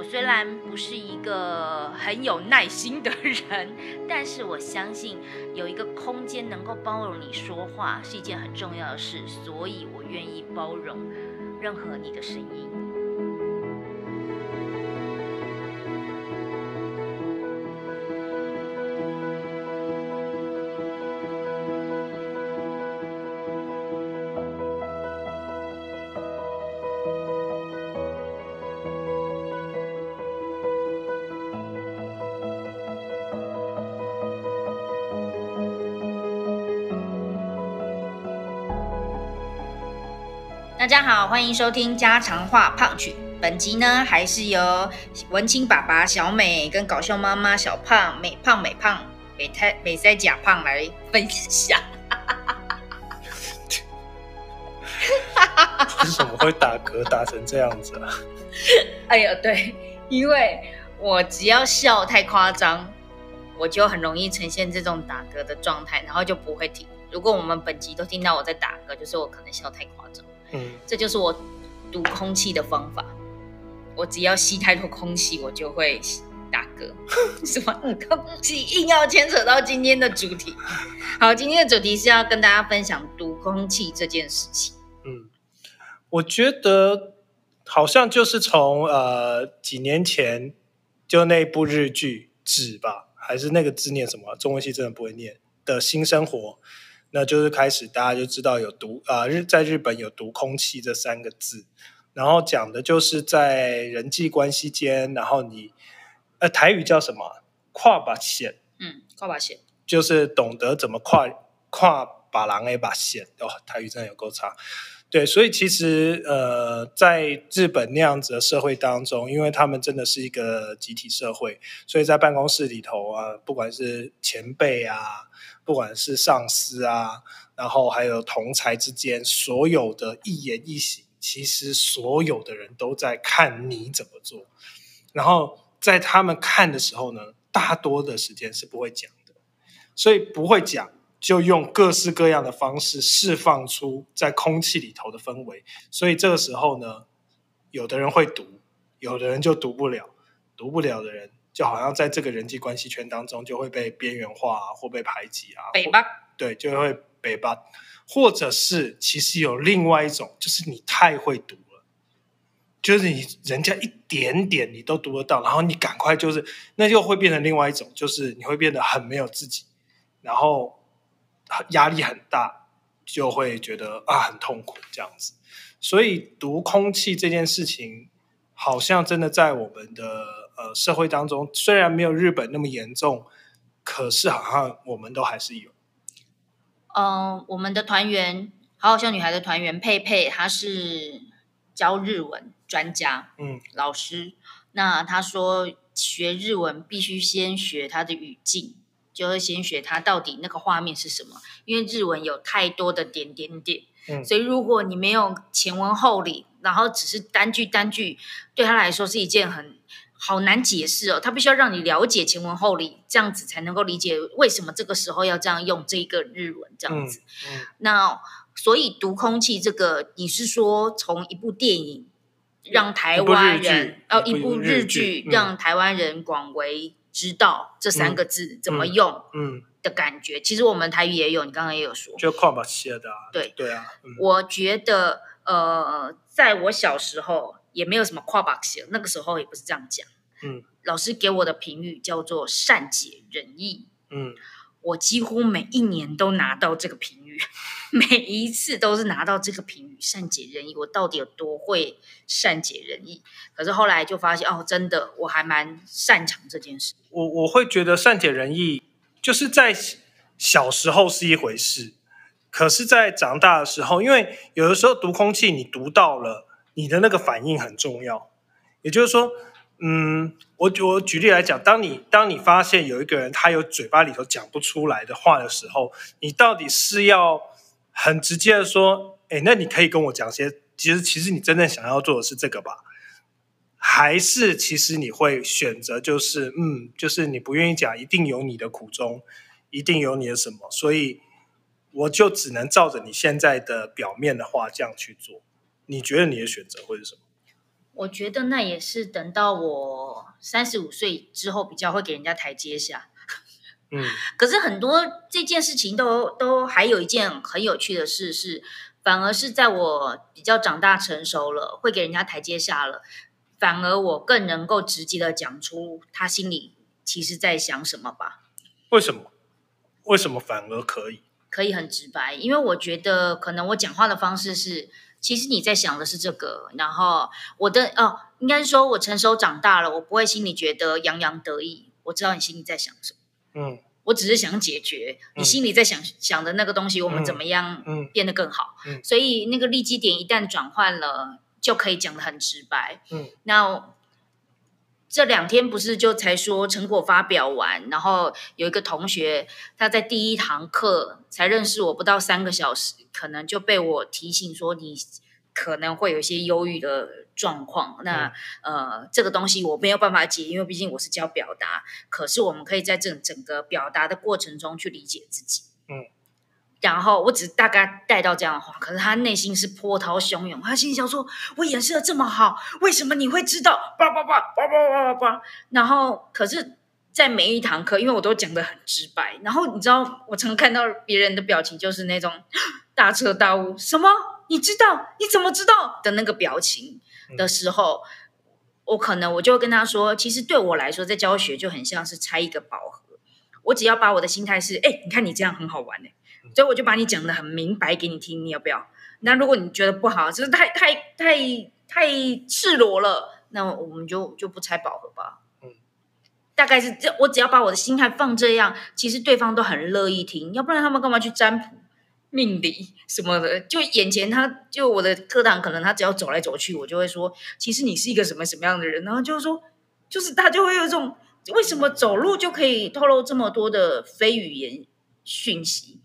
我虽然不是一个很有耐心的人，但是我相信有一个空间能够包容你说话是一件很重要的事，所以我愿意包容任何你的声音。家好，欢迎收听家常话胖曲。本集呢，还是由文青爸爸小美跟搞笑妈妈小胖美胖美胖美太美塞假胖来分享。为什么会打嗝打成这样子啊？哎呀，对，因为我只要笑太夸张，我就很容易呈现这种打嗝的状态，然后就不会停。如果我们本集都听到我在打嗝，就是我可能笑太夸张。嗯，这就是我读空气的方法。我只要吸太多空气，我就会打嗝。什么空气硬要牵扯到今天的主题？好，今天的主题是要跟大家分享读空气这件事情。嗯，我觉得好像就是从呃几年前就那部日剧《纸》吧，还是那个字念什么？中文系真的不会念的新生活。那就是开始，大家就知道有毒啊，日在日本有毒空气这三个字，然后讲的就是在人际关系间，然后你呃台语叫什么？跨把线，嗯，跨把线。就是懂得怎么跨跨把狼 A 把线哦，台语真的有够差，对，所以其实呃在日本那样子的社会当中，因为他们真的是一个集体社会，所以在办公室里头啊，不管是前辈啊。不管是上司啊，然后还有同才之间，所有的一言一行，其实所有的人都在看你怎么做。然后在他们看的时候呢，大多的时间是不会讲的，所以不会讲，就用各式各样的方式释放出在空气里头的氛围。所以这个时候呢，有的人会读，有的人就读不了，读不了的人。就好像在这个人际关系圈当中，就会被边缘化或被排挤啊。北巴对，就会北巴，或者是其实有另外一种，就是你太会读了，就是你人家一点点你都读得到，然后你赶快就是，那就会变成另外一种，就是你会变得很没有自己，然后压力很大，就会觉得啊很痛苦这样子。所以读空气这件事情，好像真的在我们的。呃，社会当中虽然没有日本那么严重，可是好像我们都还是有。嗯，我们的团员好好笑女孩的团员佩佩，她是教日文专家，嗯，老师。那她说学日文必须先学它的语境，就是先学它到底那个画面是什么，因为日文有太多的点点点，嗯，所以如果你没有前文后理，然后只是单句单句，对他来说是一件很。好难解释哦，他必须要让你了解前文后理，这样子才能够理解为什么这个时候要这样用这个日文这样子。那所以读空气这个，你是说从一部电影让台湾人，哦，一部日剧让台湾人广为知道这三个字怎么用，嗯的感觉。其实我们台语也有，你刚刚也有说，就跨把写的，啊对对啊。我觉得呃，在我小时候。也没有什么跨 box，那个时候也不是这样讲。嗯，老师给我的评语叫做善解人意。嗯，我几乎每一年都拿到这个评语，每一次都是拿到这个评语，善解人意。我到底有多会善解人意？可是后来就发现，哦，真的，我还蛮擅长这件事。我我会觉得善解人意，就是在小时候是一回事，可是，在长大的时候，因为有的时候读空气，你读到了。你的那个反应很重要，也就是说，嗯，我我举例来讲，当你当你发现有一个人他有嘴巴里头讲不出来的话的时候，你到底是要很直接的说，哎，那你可以跟我讲些，其实其实你真正想要做的是这个吧？还是其实你会选择就是，嗯，就是你不愿意讲，一定有你的苦衷，一定有你的什么，所以我就只能照着你现在的表面的话这样去做。你觉得你的选择会是什么？我觉得那也是等到我三十五岁之后比较会给人家台阶下。嗯，可是很多这件事情都都还有一件很有趣的事是，反而是在我比较长大成熟了，会给人家台阶下了，反而我更能够直接的讲出他心里其实在想什么吧？为什么？为什么反而可以？可以很直白，因为我觉得可能我讲话的方式是。其实你在想的是这个，然后我的哦，应该说我成熟长大了，我不会心里觉得洋洋得意。我知道你心里在想什么，嗯，我只是想解决你心里在想想的那个东西，我们怎么样变得更好。所以那个利基点一旦转换了，就可以讲的很直白。嗯，那。这两天不是就才说成果发表完，然后有一个同学他在第一堂课才认识我不到三个小时，可能就被我提醒说你可能会有一些忧郁的状况。那呃，这个东西我没有办法解，因为毕竟我是教表达，可是我们可以在这整个表达的过程中去理解自己。然后我只大概带到这样的话，可是他内心是波涛汹涌。他心想：说我演示的这么好，为什么你会知道？叭叭叭叭叭叭叭。然后可是，在每一堂课，因为我都讲的很直白。然后你知道，我常常看到别人的表情，就是那种大彻大悟，什么你知道？你怎么知道？的那个表情的时候，我可能我就跟他说：，其实对我来说，在教学就很像是拆一个宝盒。我只要把我的心态是：哎，你看你这样很好玩哎。所以我就把你讲的很明白给你听，你要不要？那如果你觉得不好，就是太太太太赤裸了，那我们就就不拆宝盒吧。嗯，大概是这，我只要把我的心态放这样，其实对方都很乐意听。要不然他们干嘛去占卜、命理什么的？就眼前他就我的课堂，可能他只要走来走去，我就会说，其实你是一个什么什么样的人。然后就是说，就是他就会有一种，为什么走路就可以透露这么多的非语言讯息？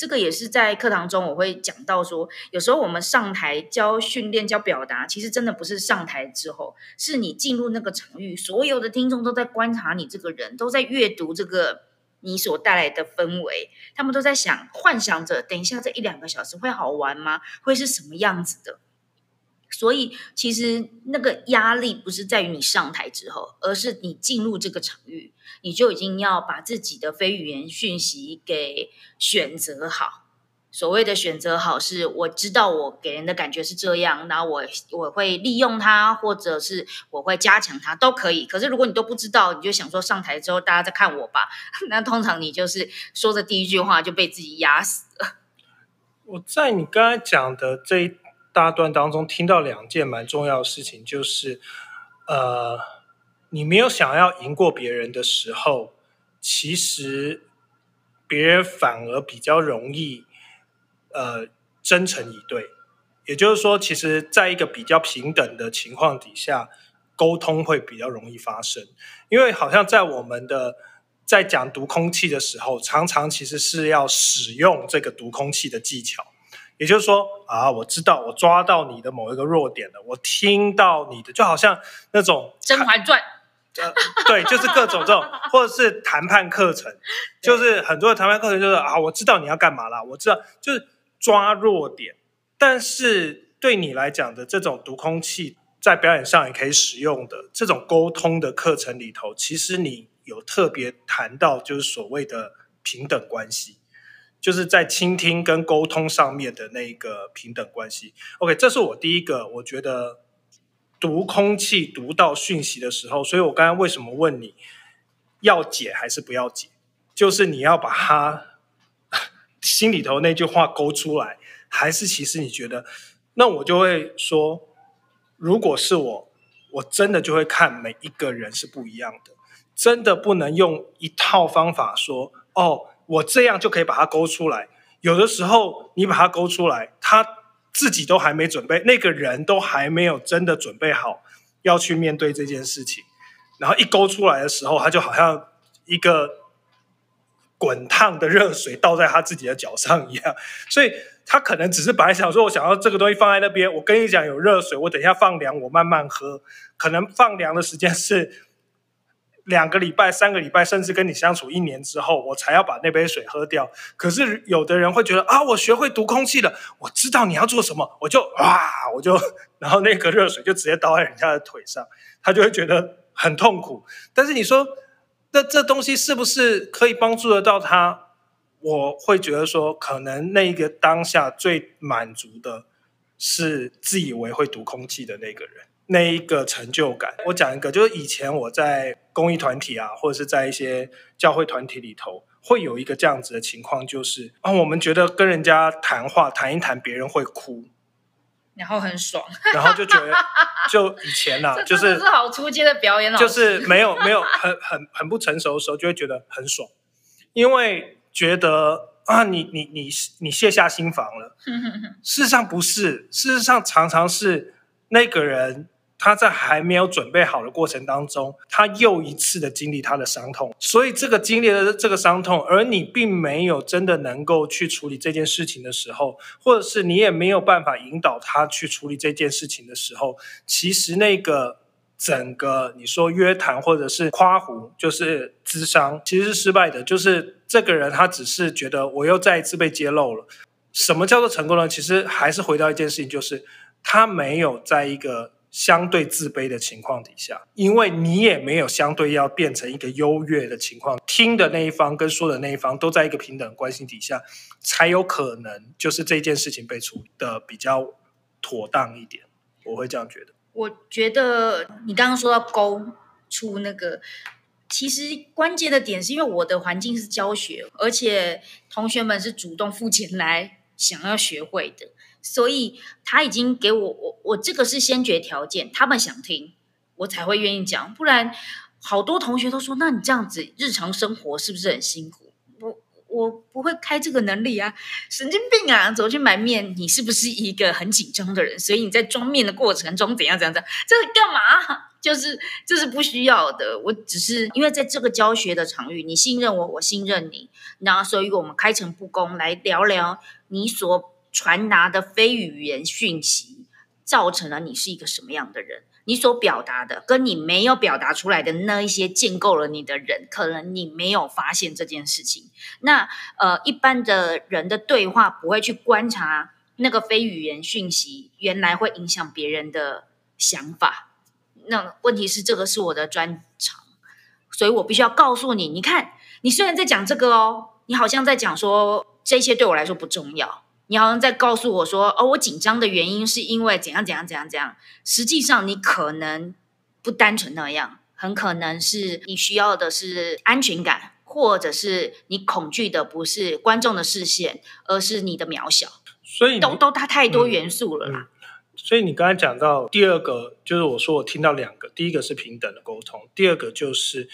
这个也是在课堂中我会讲到说，有时候我们上台教训练、教表达，其实真的不是上台之后，是你进入那个场域，所有的听众都在观察你这个人，都在阅读这个你所带来的氛围，他们都在想、幻想着，等一下这一两个小时会好玩吗？会是什么样子的？所以，其实那个压力不是在于你上台之后，而是你进入这个场域，你就已经要把自己的非语言讯息给选择好。所谓的选择好，是我知道我给人的感觉是这样，那我我会利用它，或者是我会加强它，都可以。可是如果你都不知道，你就想说上台之后大家在看我吧，那通常你就是说的第一句话就被自己压死了。我在你刚才讲的这一。大段当中听到两件蛮重要的事情，就是，呃，你没有想要赢过别人的时候，其实别人反而比较容易，呃，真诚以对。也就是说，其实在一个比较平等的情况底下，沟通会比较容易发生。因为好像在我们的在讲读空气的时候，常常其实是要使用这个读空气的技巧。也就是说啊，我知道我抓到你的某一个弱点了，我听到你的，就好像那种《甄嬛传》，呃，对，就是各种这种，或者是谈判课程，就是很多的谈判课程，就是啊，我知道你要干嘛啦，我知道，就是抓弱点。但是对你来讲的这种读空气，在表演上也可以使用的这种沟通的课程里头，其实你有特别谈到，就是所谓的平等关系。就是在倾听跟沟通上面的那个平等关系。OK，这是我第一个，我觉得读空气读到讯息的时候，所以我刚刚为什么问你要解还是不要解？就是你要把它 心里头那句话勾出来，还是其实你觉得？那我就会说，如果是我，我真的就会看每一个人是不一样的，真的不能用一套方法说哦。我这样就可以把它勾出来。有的时候你把它勾出来，他自己都还没准备，那个人都还没有真的准备好要去面对这件事情。然后一勾出来的时候，他就好像一个滚烫的热水倒在他自己的脚上一样，所以他可能只是本来想说，我想要这个东西放在那边，我跟你讲有热水，我等一下放凉，我慢慢喝，可能放凉的时间是。两个礼拜、三个礼拜，甚至跟你相处一年之后，我才要把那杯水喝掉。可是有的人会觉得啊，我学会读空气了，我知道你要做什么，我就啊，我就，然后那个热水就直接倒在人家的腿上，他就会觉得很痛苦。但是你说，那这东西是不是可以帮助得到他？我会觉得说，可能那个当下最满足的是自以为会读空气的那个人。那一个成就感，我讲一个，就是以前我在公益团体啊，或者是在一些教会团体里头，会有一个这样子的情况，就是啊，我们觉得跟人家谈话谈一谈，别人会哭，然后很爽，然后就觉得，就以前呐，就是是好出街的表演，就是没有没有很很很不成熟的时候，就会觉得很爽，因为觉得啊，你你你你卸下心防了，事实上不是，事实上常常是那个人。他在还没有准备好的过程当中，他又一次的经历他的伤痛，所以这个经历了这个伤痛，而你并没有真的能够去处理这件事情的时候，或者是你也没有办法引导他去处理这件事情的时候，其实那个整个你说约谈或者是夸胡，就是智商，其实是失败的。就是这个人他只是觉得我又再一次被揭露了。什么叫做成功呢？其实还是回到一件事情，就是他没有在一个。相对自卑的情况底下，因为你也没有相对要变成一个优越的情况，听的那一方跟说的那一方都在一个平等关系底下，才有可能就是这件事情被处理的比较妥当一点。我会这样觉得。我觉得你刚刚说到勾出那个，其实关键的点是因为我的环境是教学，而且同学们是主动付钱来想要学会的。所以他已经给我我我这个是先决条件，他们想听我才会愿意讲，不然好多同学都说，那你这样子日常生活是不是很辛苦？我我不会开这个能力啊，神经病啊！走去买面，你是不是一个很紧张的人？所以你在装面的过程中怎样怎样怎样？这是干嘛？就是这是不需要的。我只是因为在这个教学的场域，你信任我，我信任你，然后所以我们开诚布公来聊聊你所。传达的非语言讯息，造成了你是一个什么样的人？你所表达的，跟你没有表达出来的那一些建构了你的人，可能你没有发现这件事情。那呃，一般的人的对话不会去观察那个非语言讯息，原来会影响别人的想法。那问题是，这个是我的专长，所以我必须要告诉你，你看，你虽然在讲这个哦，你好像在讲说这些对我来说不重要。你好像在告诉我说：“哦，我紧张的原因是因为怎样怎样怎样怎样。”实际上，你可能不单纯那样，很可能是你需要的是安全感，或者是你恐惧的不是观众的视线，而是你的渺小。所以都都它太多元素了啦。所以你刚才讲到第二个，就是我说我听到两个，第一个是平等的沟通，第二个就是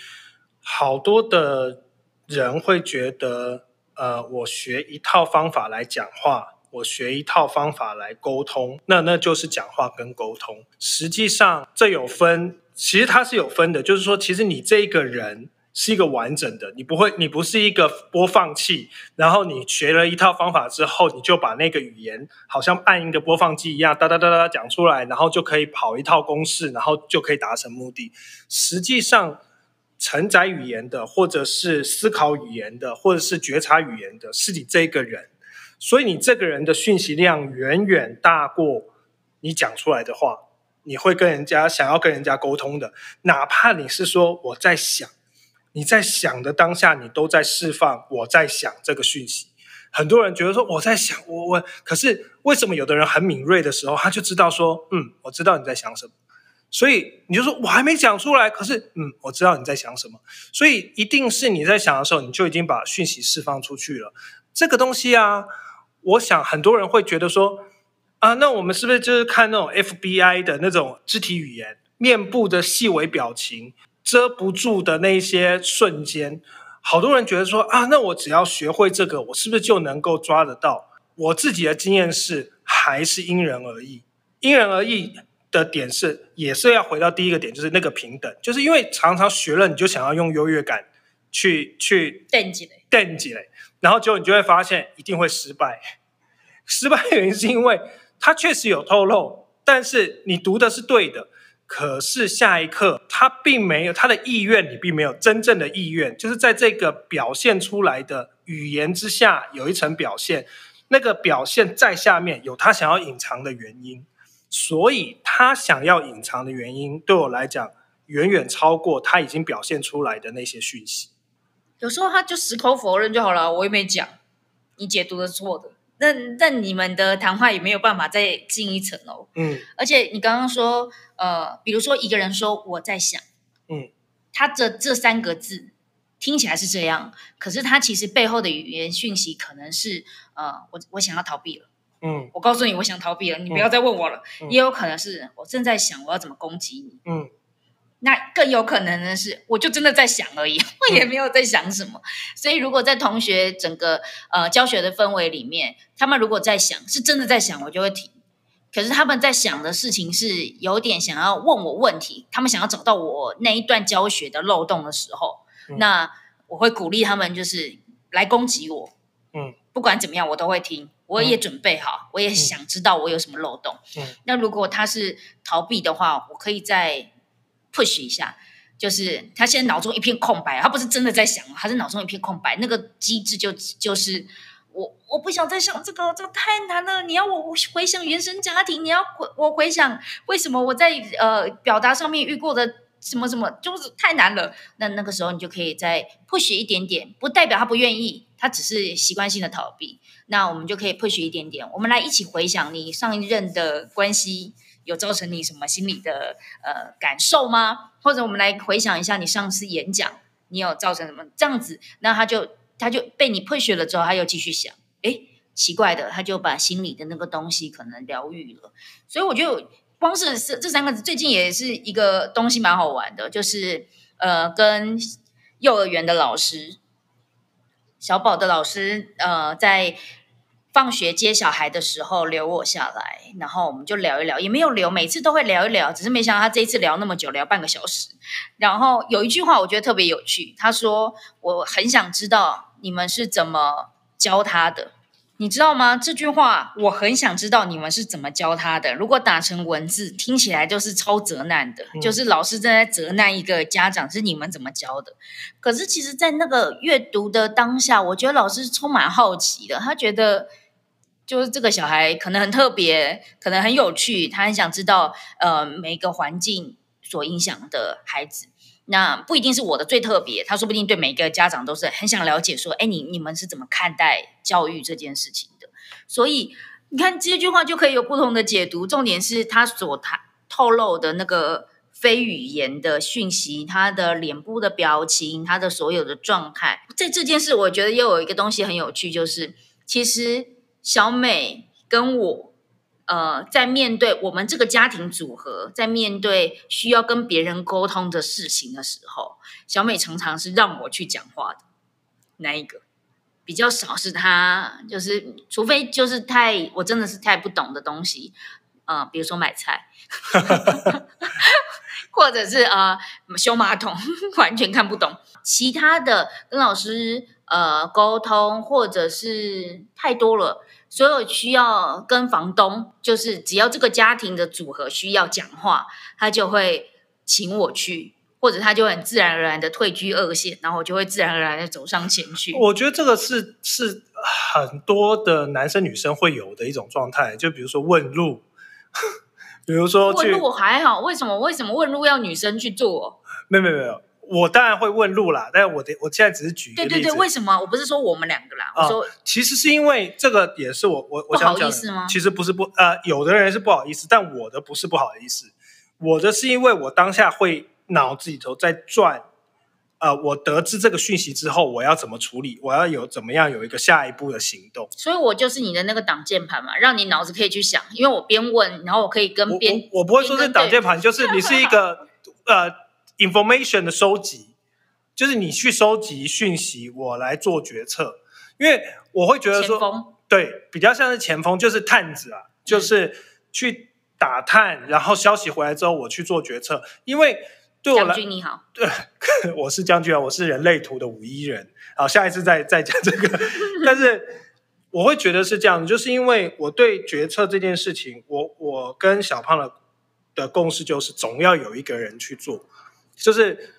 好多的人会觉得。呃，我学一套方法来讲话，我学一套方法来沟通，那那就是讲话跟沟通。实际上这有分，其实它是有分的，就是说，其实你这个人是一个完整的，你不会，你不是一个播放器，然后你学了一套方法之后，你就把那个语言好像按一个播放机一样，哒哒哒哒讲出来，然后就可以跑一套公式，然后就可以达成目的。实际上。承载语言的，或者是思考语言的，或者是觉察语言的，是你这个人。所以你这个人的讯息量远远大过你讲出来的话。你会跟人家想要跟人家沟通的，哪怕你是说我在想，你在想的当下，你都在释放我在想这个讯息。很多人觉得说我在想，我我，可是为什么有的人很敏锐的时候，他就知道说，嗯，我知道你在想什么。所以你就说，我还没讲出来，可是，嗯，我知道你在想什么。所以一定是你在想的时候，你就已经把讯息释放出去了。这个东西啊，我想很多人会觉得说，啊，那我们是不是就是看那种 FBI 的那种肢体语言、面部的细微表情、遮不住的那些瞬间？好多人觉得说，啊，那我只要学会这个，我是不是就能够抓得到？我自己的经验是，还是因人而异，因人而异。的点是，也是要回到第一个点，就是那个平等，就是因为常常学了，你就想要用优越感去去垫积累，垫积累，然后结果你就会发现一定会失败。失败的原因是因为他确实有透露，但是你读的是对的，可是下一刻他并没有他的意愿，你并没有真正的意愿，就是在这个表现出来的语言之下有一层表现，那个表现在下面有他想要隐藏的原因。所以他想要隐藏的原因，对我来讲，远远超过他已经表现出来的那些讯息。有时候他就矢口否认就好了，我也没讲，你解读的错的。那那你们的谈话也没有办法再进一层哦。嗯。而且你刚刚说，呃，比如说一个人说我在想，嗯，他这这三个字听起来是这样，可是他其实背后的语言讯息可能是，呃，我我想要逃避了。嗯，我告诉你，我想逃避了，你不要再问我了。也有可能是我正在想我要怎么攻击你。嗯，那更有可能的是，我就真的在想而已，我也没有在想什么。所以，如果在同学整个呃教学的氛围里面，他们如果在想，是真的在想，我就会停。可是他们在想的事情是有点想要问我问题，他们想要找到我那一段教学的漏洞的时候，那我会鼓励他们就是来攻击我。嗯，不管怎么样，我都会听。我也准备好，我也想知道我有什么漏洞。嗯，那如果他是逃避的话，我可以再 push 一下，就是他现在脑中一片空白，他不是真的在想，他是脑中一片空白。那个机制就就是我我不想再想这个，这个太难了。你要我回想原生家庭，你要回我回想为什么我在呃表达上面遇过的什么什么，就是太难了。那那个时候你就可以再 push 一点点，不代表他不愿意。他只是习惯性的逃避，那我们就可以 push 一点点。我们来一起回想，你上一任的关系有造成你什么心理的呃感受吗？或者我们来回想一下，你上次演讲你有造成什么这样子？那他就他就被你 push 了之后，他又继续想，哎，奇怪的，他就把心里的那个东西可能疗愈了。所以我就光是这这三个字，最近也是一个东西蛮好玩的，就是呃，跟幼儿园的老师。小宝的老师，呃，在放学接小孩的时候留我下来，然后我们就聊一聊，也没有留，每次都会聊一聊，只是没想到他这一次聊那么久，聊半个小时。然后有一句话我觉得特别有趣，他说：“我很想知道你们是怎么教他的。”你知道吗？这句话我很想知道你们是怎么教他的。如果打成文字，听起来就是超责难的，就是老师正在责难一个家长，是你们怎么教的？可是其实，在那个阅读的当下，我觉得老师充满好奇的，他觉得就是这个小孩可能很特别，可能很有趣，他很想知道呃每个环境所影响的孩子。那不一定是我的最特别，他说不定对每一个家长都是很想了解，说，哎，你你们是怎么看待教育这件事情的？所以你看这句话就可以有不同的解读。重点是他所谈透露的那个非语言的讯息，他的脸部的表情，他的所有的状态，在这件事，我觉得又有一个东西很有趣，就是其实小美跟我。呃，在面对我们这个家庭组合，在面对需要跟别人沟通的事情的时候，小美常常是让我去讲话的那一个，比较少是她，就是除非就是太我真的是太不懂的东西，呃，比如说买菜，或者是呃修马桶，完全看不懂，其他的跟老师呃沟通，或者是太多了。所有需要跟房东，就是只要这个家庭的组合需要讲话，他就会请我去，或者他就很自然而然的退居二线，然后我就会自然而然的走上前去。我觉得这个是是很多的男生女生会有的一种状态，就比如说问路，比如说问路还好，为什么为什么问路要女生去做？没有没有没有。我当然会问路啦，但是我的我现在只是举一个例子。对对对，为什么？我不是说我们两个啦，我说其实是因为这个也是我我我想讲的。其实不是不呃，有的人是不好意思，但我的不是不好意思，我的是因为我当下会脑子里头在转，呃，我得知这个讯息之后，我要怎么处理？我要有怎么样有一个下一步的行动？所以我就是你的那个挡键盘嘛，让你脑子可以去想，因为我边问，然后我可以跟边我不会说是挡键盘，就是你是一个呃 information 的收集。就是你去收集讯息，我来做决策，因为我会觉得说，对，比较像是前锋，就是探子啊，就是去打探，然后消息回来之后我去做决策。因为对我来，将军你好，对，我是将军啊，我是人类图的五一人。好，下一次再再讲这个。但是我会觉得是这样，就是因为我对决策这件事情，我我跟小胖的的共识就是，总要有一个人去做，就是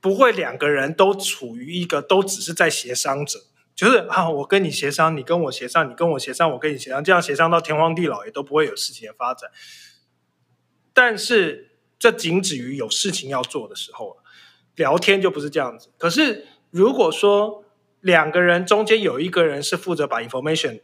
不会两个人都处于一个都只是在协商者。就是啊，我跟你协商，你跟我协商，你跟我协商，我跟你协商，这样协商到天荒地老也都不会有事情的发展。但是这仅止于有事情要做的时候聊天就不是这样子。可是如果说两个人中间有一个人是负责把 information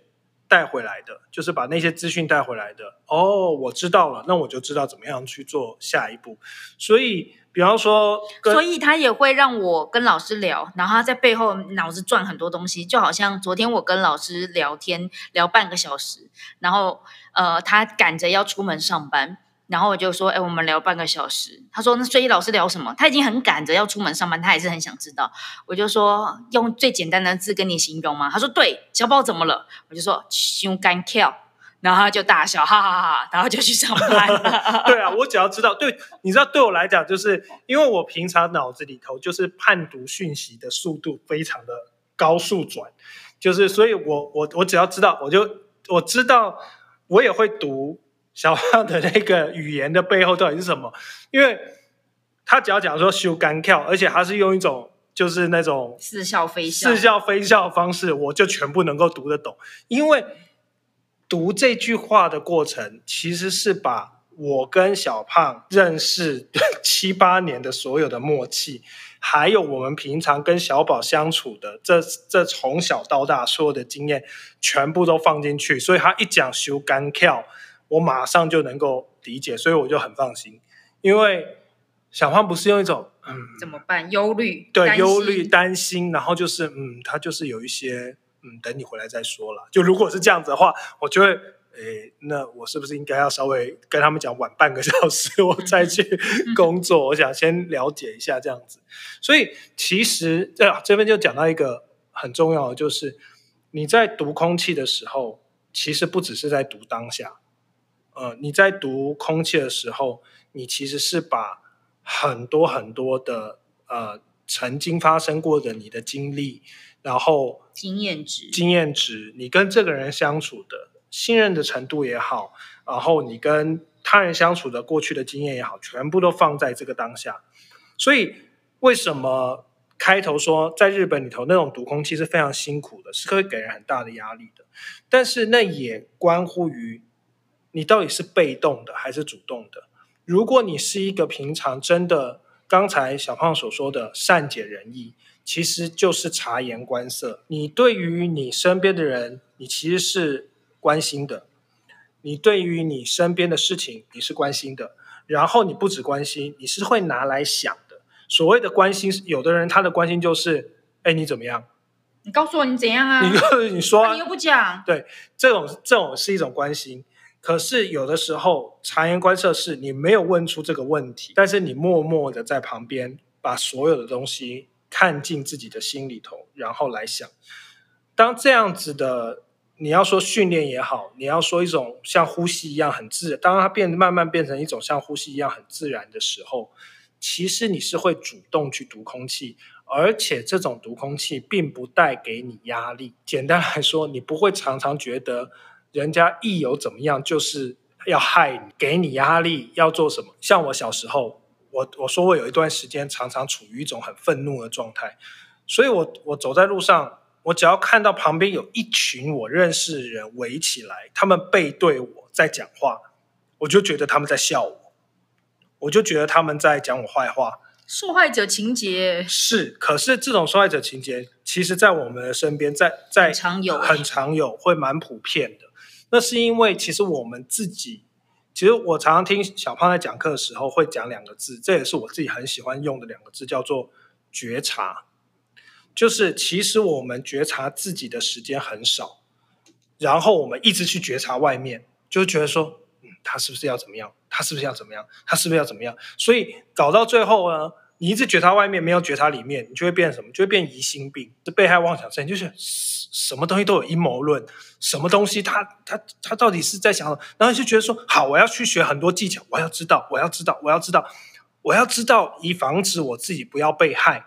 带回来的，就是把那些资讯带回来的，哦，我知道了，那我就知道怎么样去做下一步。所以。比方说，所以他也会让我跟老师聊，然后他在背后脑子转很多东西，就好像昨天我跟老师聊天聊半个小时，然后呃，他赶着要出门上班，然后我就说，哎，我们聊半个小时。他说，那睡衣老师聊什么？他已经很赶着要出门上班，他还是很想知道。我就说，用最简单的字跟你形容吗？他说，对，小宝怎么了？我就说，胸干跳。然后他就大笑，哈哈哈，然后就去上班。对啊，我只要知道，对，你知道，对我来讲，就是因为我平常脑子里头就是判读讯息的速度非常的高速转，就是所以，我我我只要知道，我就我知道，我也会读小胖的那个语言的背后到底是什么，因为他只要讲说修干跳，而且他是用一种就是那种似笑非笑、似笑非笑的方式，我就全部能够读得懂，因为。读这句话的过程，其实是把我跟小胖认识七八年的所有的默契，还有我们平常跟小宝相处的这这从小到大所有的经验，全部都放进去。所以他一讲修干跳，我马上就能够理解，所以我就很放心。因为小胖不是用一种嗯怎么办忧虑对忧虑担心，然后就是嗯他就是有一些。嗯，等你回来再说了。就如果是这样子的话，我就会，诶，那我是不是应该要稍微跟他们讲晚半个小时，我再去 工作？我想先了解一下这样子。所以其实这这边就讲到一个很重要的，就是你在读空气的时候，其实不只是在读当下。呃，你在读空气的时候，你其实是把很多很多的呃曾经发生过的你的经历。然后经验值，经验值，你跟这个人相处的信任的程度也好，然后你跟他人相处的过去的经验也好，全部都放在这个当下。所以为什么开头说在日本里头那种读空气是非常辛苦的，是会给人很大的压力的？但是那也关乎于你到底是被动的还是主动的。如果你是一个平常真的刚才小胖所说的善解人意。其实就是察言观色。你对于你身边的人，你其实是关心的；你对于你身边的事情，你是关心的。然后你不止关心，你是会拿来想的。所谓的关心，有的人他的关心就是：哎，你怎么样？你告诉我你怎样啊？你 你说，你又不讲。对，这种这种是一种关心。可是有的时候，察言观色是你没有问出这个问题，但是你默默的在旁边把所有的东西。看进自己的心里头，然后来想。当这样子的，你要说训练也好，你要说一种像呼吸一样很自然，当它变慢慢变成一种像呼吸一样很自然的时候，其实你是会主动去读空气，而且这种读空气并不带给你压力。简单来说，你不会常常觉得人家一有怎么样就是要害你，给你压力要做什么。像我小时候。我我说我有一段时间常常处于一种很愤怒的状态，所以我我走在路上，我只要看到旁边有一群我认识的人围起来，他们背对我在讲话，我就觉得他们在笑我，我就觉得他们在讲我坏话。受害者情节是，可是这种受害者情节，其实在我们的身边，在在常有很常有，会蛮普遍的。那是因为其实我们自己。其实我常常听小胖在讲课的时候会讲两个字，这也是我自己很喜欢用的两个字，叫做觉察。就是其实我们觉察自己的时间很少，然后我们一直去觉察外面，就觉得说，嗯，他是不是要怎么样？他是不是要怎么样？他是不是要怎么样？所以搞到最后呢，你一直觉察外面，没有觉察里面，你就会变什么？就会变疑心病，是被害妄想症，就是什么东西都有阴谋论，什么东西他他他到底是在想，然后就觉得说好，我要去学很多技巧，我要知道，我要知道，我要知道，我要知道，以防止我自己不要被害。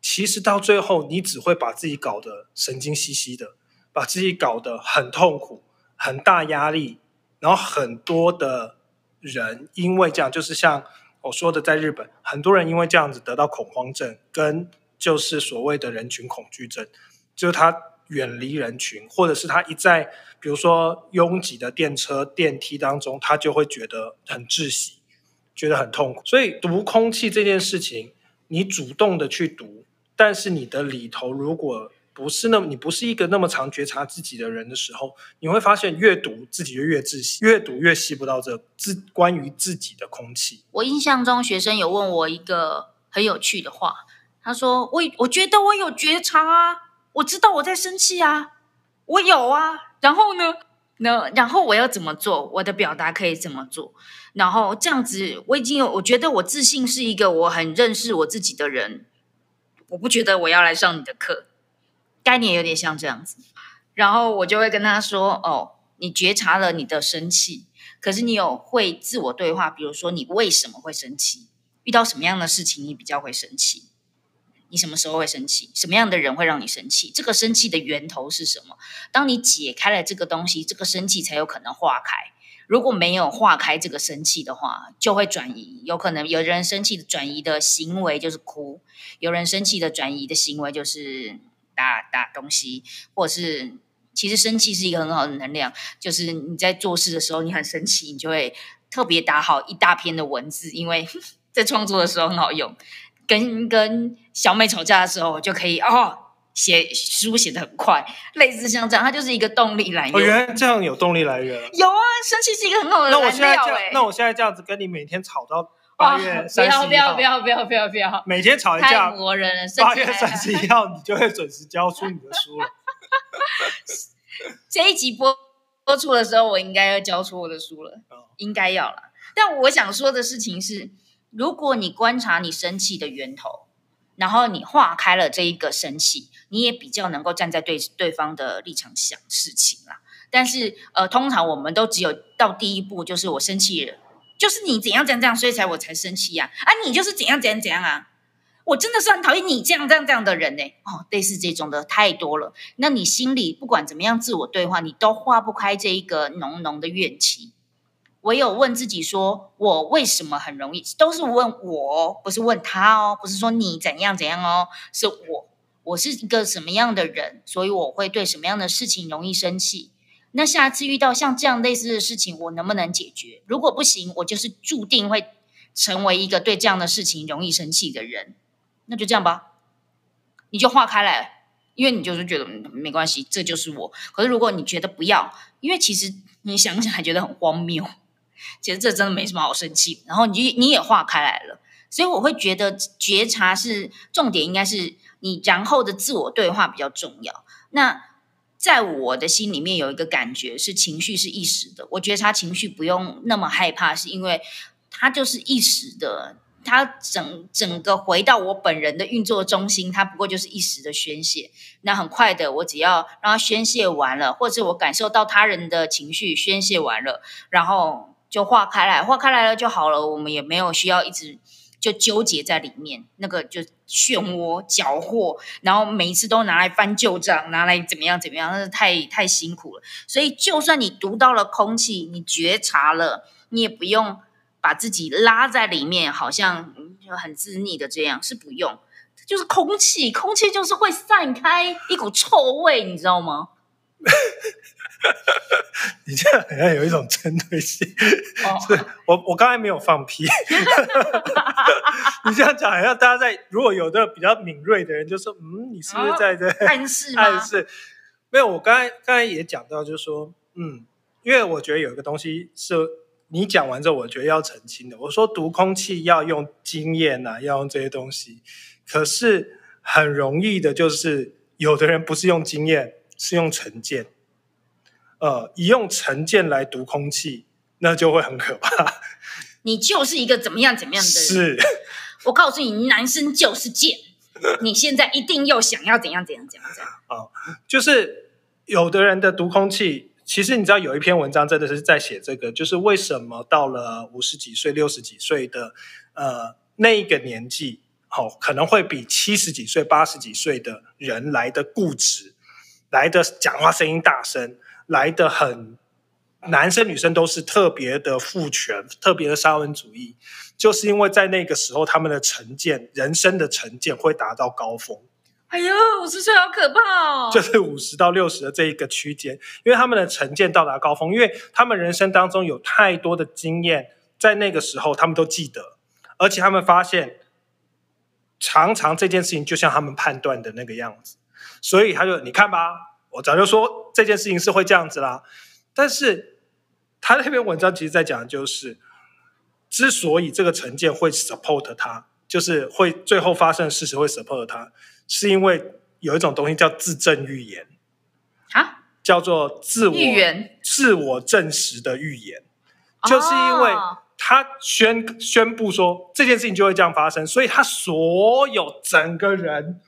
其实到最后，你只会把自己搞得神经兮兮的，把自己搞得很痛苦、很大压力，然后很多的人因为这样，就是像我说的，在日本，很多人因为这样子得到恐慌症，跟就是所谓的人群恐惧症，就是他。远离人群，或者是他一在，比如说拥挤的电车、电梯当中，他就会觉得很窒息，觉得很痛苦。所以读空气这件事情，你主动的去读，但是你的里头如果不是那么，你不是一个那么常觉察自己的人的时候，你会发现越读自己就越窒息，越读越吸不到这自关于自己的空气。我印象中学生有问我一个很有趣的话，他说：“我我觉得我有觉察啊。”我知道我在生气啊，我有啊，然后呢，那然后我要怎么做？我的表达可以怎么做？然后这样子，我已经有，我觉得我自信是一个我很认识我自己的人，我不觉得我要来上你的课，概念有点像这样子。然后我就会跟他说：“哦，你觉察了你的生气，可是你有会自我对话，比如说你为什么会生气？遇到什么样的事情你比较会生气？”你什么时候会生气？什么样的人会让你生气？这个生气的源头是什么？当你解开了这个东西，这个生气才有可能化开。如果没有化开这个生气的话，就会转移。有可能有人生气的转移的行为就是哭，有人生气的转移的行为就是打打东西，或者是其实生气是一个很好的能量。就是你在做事的时候，你很生气，你就会特别打好一大篇的文字，因为 在创作的时候很好用。跟跟小美吵架的时候，就可以哦，写书写的很快，类似像这样，它就是一个动力来源。我原来这样有动力来源。有啊，生气是一个很好的。那我现在这样，那我现在这样子跟你每天吵到八月三十一号，不要不要不要不要不要，每天吵一架，磨人了。八月三十一号，你就会准时交出你的书了。这一集播播出的时候，我应该要交出我的书了，应该要了。但我想说的事情是。如果你观察你生气的源头，然后你化开了这一个生气，你也比较能够站在对对方的立场想事情啦。但是，呃，通常我们都只有到第一步，就是我生气了，就是你怎样怎样这样，所以才我才生气呀。啊，你就是怎样怎样怎样啊，我真的是很讨厌你这样这样这样的人呢。哦，类似这种的太多了。那你心里不管怎么样自我对话，你都化不开这一个浓浓的怨气。唯有问自己说：“我为什么很容易？”都是问我，不是问他哦，不是说你怎样怎样哦，是我，我是一个什么样的人，所以我会对什么样的事情容易生气。那下次遇到像这样类似的事情，我能不能解决？如果不行，我就是注定会成为一个对这样的事情容易生气的人。那就这样吧，你就化开来，因为你就是觉得没关系，这就是我。可是如果你觉得不要，因为其实你想想还觉得很荒谬。其实这真的没什么好生气，然后你你也化开来了，所以我会觉得觉察是重点，应该是你然后的自我对话比较重要。那在我的心里面有一个感觉是情绪是一时的，我觉察情绪不用那么害怕，是因为它就是一时的，它整整个回到我本人的运作中心，它不过就是一时的宣泄。那很快的，我只要让它宣泄完了，或者我感受到他人的情绪宣泄完了，然后。就化开来，化开来了就好了。我们也没有需要一直就纠结在里面，那个就漩涡搅和，然后每一次都拿来翻旧账，拿来怎么样怎么样，那是太太辛苦了。所以，就算你读到了空气，你觉察了，你也不用把自己拉在里面，好像就很自溺的这样，是不用。就是空气，空气就是会散开一股臭味，你知道吗？你这样好像有一种针对性，是我我刚才没有放屁，你这样讲好像大家在如果有的比较敏锐的人就说，嗯，你是不是在在暗示暗示？没有，我刚才刚才也讲到，就是说，嗯，因为我觉得有一个东西是你讲完之后，我觉得要澄清的。我说读空气要用经验呐，要用这些东西，可是很容易的，就是有的人不是用经验，是用成见。呃，一用成见来读空气，那就会很可怕。你就是一个怎么样怎么样的人？是，我告诉你，男生就是贱。你现在一定又想要怎样怎样怎样怎样？啊，就是有的人的读空气，其实你知道有一篇文章真的是在写这个，就是为什么到了五十几岁、六十几岁的呃那一个年纪，好可能会比七十几岁、八十几岁的人来的固执，来的讲话声音大声，来的很。男生女生都是特别的父权，特别的沙文主义，就是因为在那个时候，他们的成见，人生的成见会达到高峰。哎呦，五十岁好可怕哦！就是五十到六十的这一个区间，因为他们的成见到达高峰，因为他们人生当中有太多的经验，在那个时候他们都记得，而且他们发现，常常这件事情就像他们判断的那个样子，所以他就你看吧，我早就说这件事情是会这样子啦。但是他那篇文章其实在讲的，就是之所以这个成见会 support 他，就是会最后发生的事实会 support 他，是因为有一种东西叫自证预言啊，叫做自我预言、自我证实的预言，就是因为他宣宣布说这件事情就会这样发生，所以他所有整个人。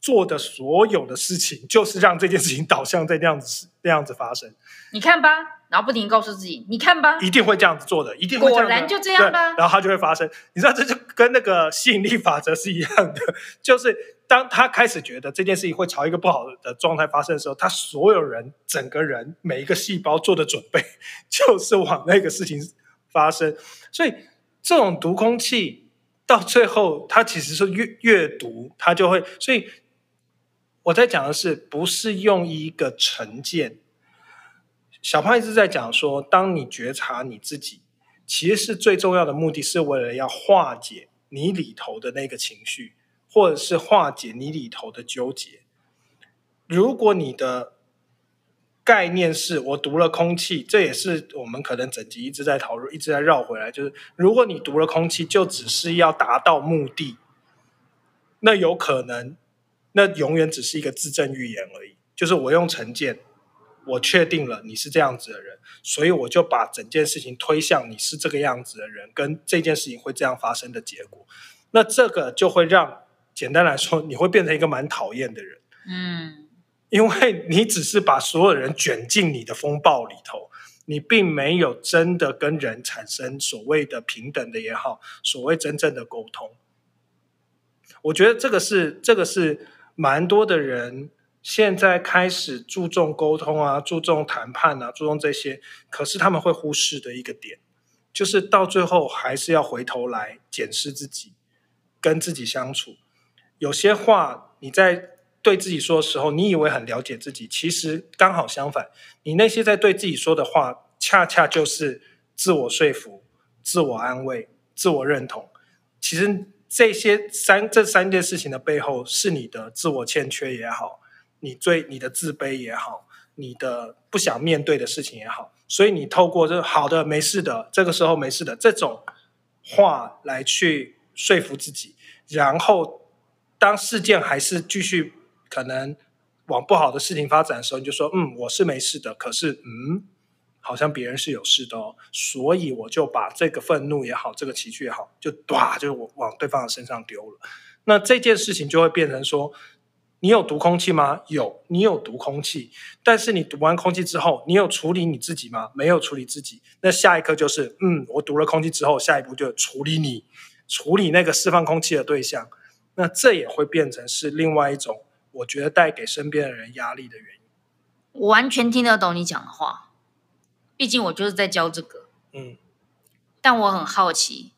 做的所有的事情，就是让这件事情导向在那样子 那样子发生。你看吧，然后不停告诉自己，你看吧，一定会这样子做的，一定会。果然就这样吧。然后它就会发生。你知道，这就跟那个吸引力法则是一样的，就是当他开始觉得这件事情会朝一个不好的状态发生的时候，他所有人整个人每一个细胞做的准备，就是往那个事情发生。所以这种毒空气到最后，它其实是越越读，它就会所以。我在讲的是，不是用一个成见。小胖一直在讲说，当你觉察你自己，其实是最重要的目的是为了要化解你里头的那个情绪，或者是化解你里头的纠结。如果你的概念是我读了空气，这也是我们可能整集一直在讨论，一直在绕回来，就是如果你读了空气，就只是要达到目的，那有可能。那永远只是一个自证预言而已，就是我用成见，我确定了你是这样子的人，所以我就把整件事情推向你是这个样子的人，跟这件事情会这样发生的结果。那这个就会让，简单来说，你会变成一个蛮讨厌的人。嗯，因为你只是把所有人卷进你的风暴里头，你并没有真的跟人产生所谓的平等的也好，所谓真正的沟通。我觉得这个是，这个是。蛮多的人现在开始注重沟通啊，注重谈判啊，注重这些，可是他们会忽视的一个点，就是到最后还是要回头来检视自己，跟自己相处。有些话你在对自己说的时候，你以为很了解自己，其实刚好相反，你那些在对自己说的话，恰恰就是自我说服、自我安慰、自我认同。其实。这些三这三件事情的背后，是你的自我欠缺也好，你最你的自卑也好，你的不想面对的事情也好，所以你透过这好的没事的，这个时候没事的这种话来去说服自己，然后当事件还是继续可能往不好的事情发展的时候，你就说嗯我是没事的，可是嗯。好像别人是有事的哦，所以我就把这个愤怒也好，这个情绪也好，就唰就往对方的身上丢了。那这件事情就会变成说，你有毒空气吗？有，你有毒空气。但是你读完空气之后，你有处理你自己吗？没有处理自己。那下一刻就是，嗯，我读了空气之后，下一步就处理你，处理那个释放空气的对象。那这也会变成是另外一种，我觉得带给身边的人压力的原因。我完全听得懂你讲的话。毕竟我就是在教这个，嗯，但我很好奇，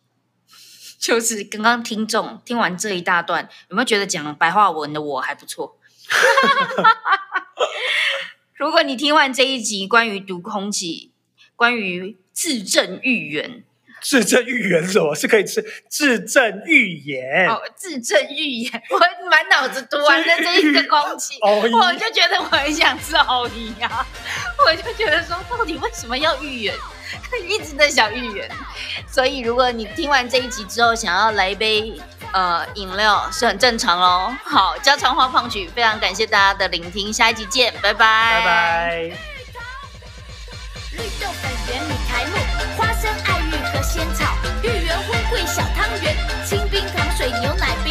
就是刚刚听众听完这一大段，有没有觉得讲白话文的我还不错？如果你听完这一集关于读空气，关于自证预言。自证预言什么？是可以吃自证预言哦，自证预言，我满脑子读完了这一个空气，我就觉得我很想吃奥利呀，我就觉得说，到底为什么要预言？一直在想预言。所以，如果你听完这一集之后，想要来一杯呃饮料，是很正常哦。好，家常话胖曲，非常感谢大家的聆听，下一集见，拜拜，拜拜。仙草、芋圆、荤桂、小汤圆、清冰糖水、牛奶冰，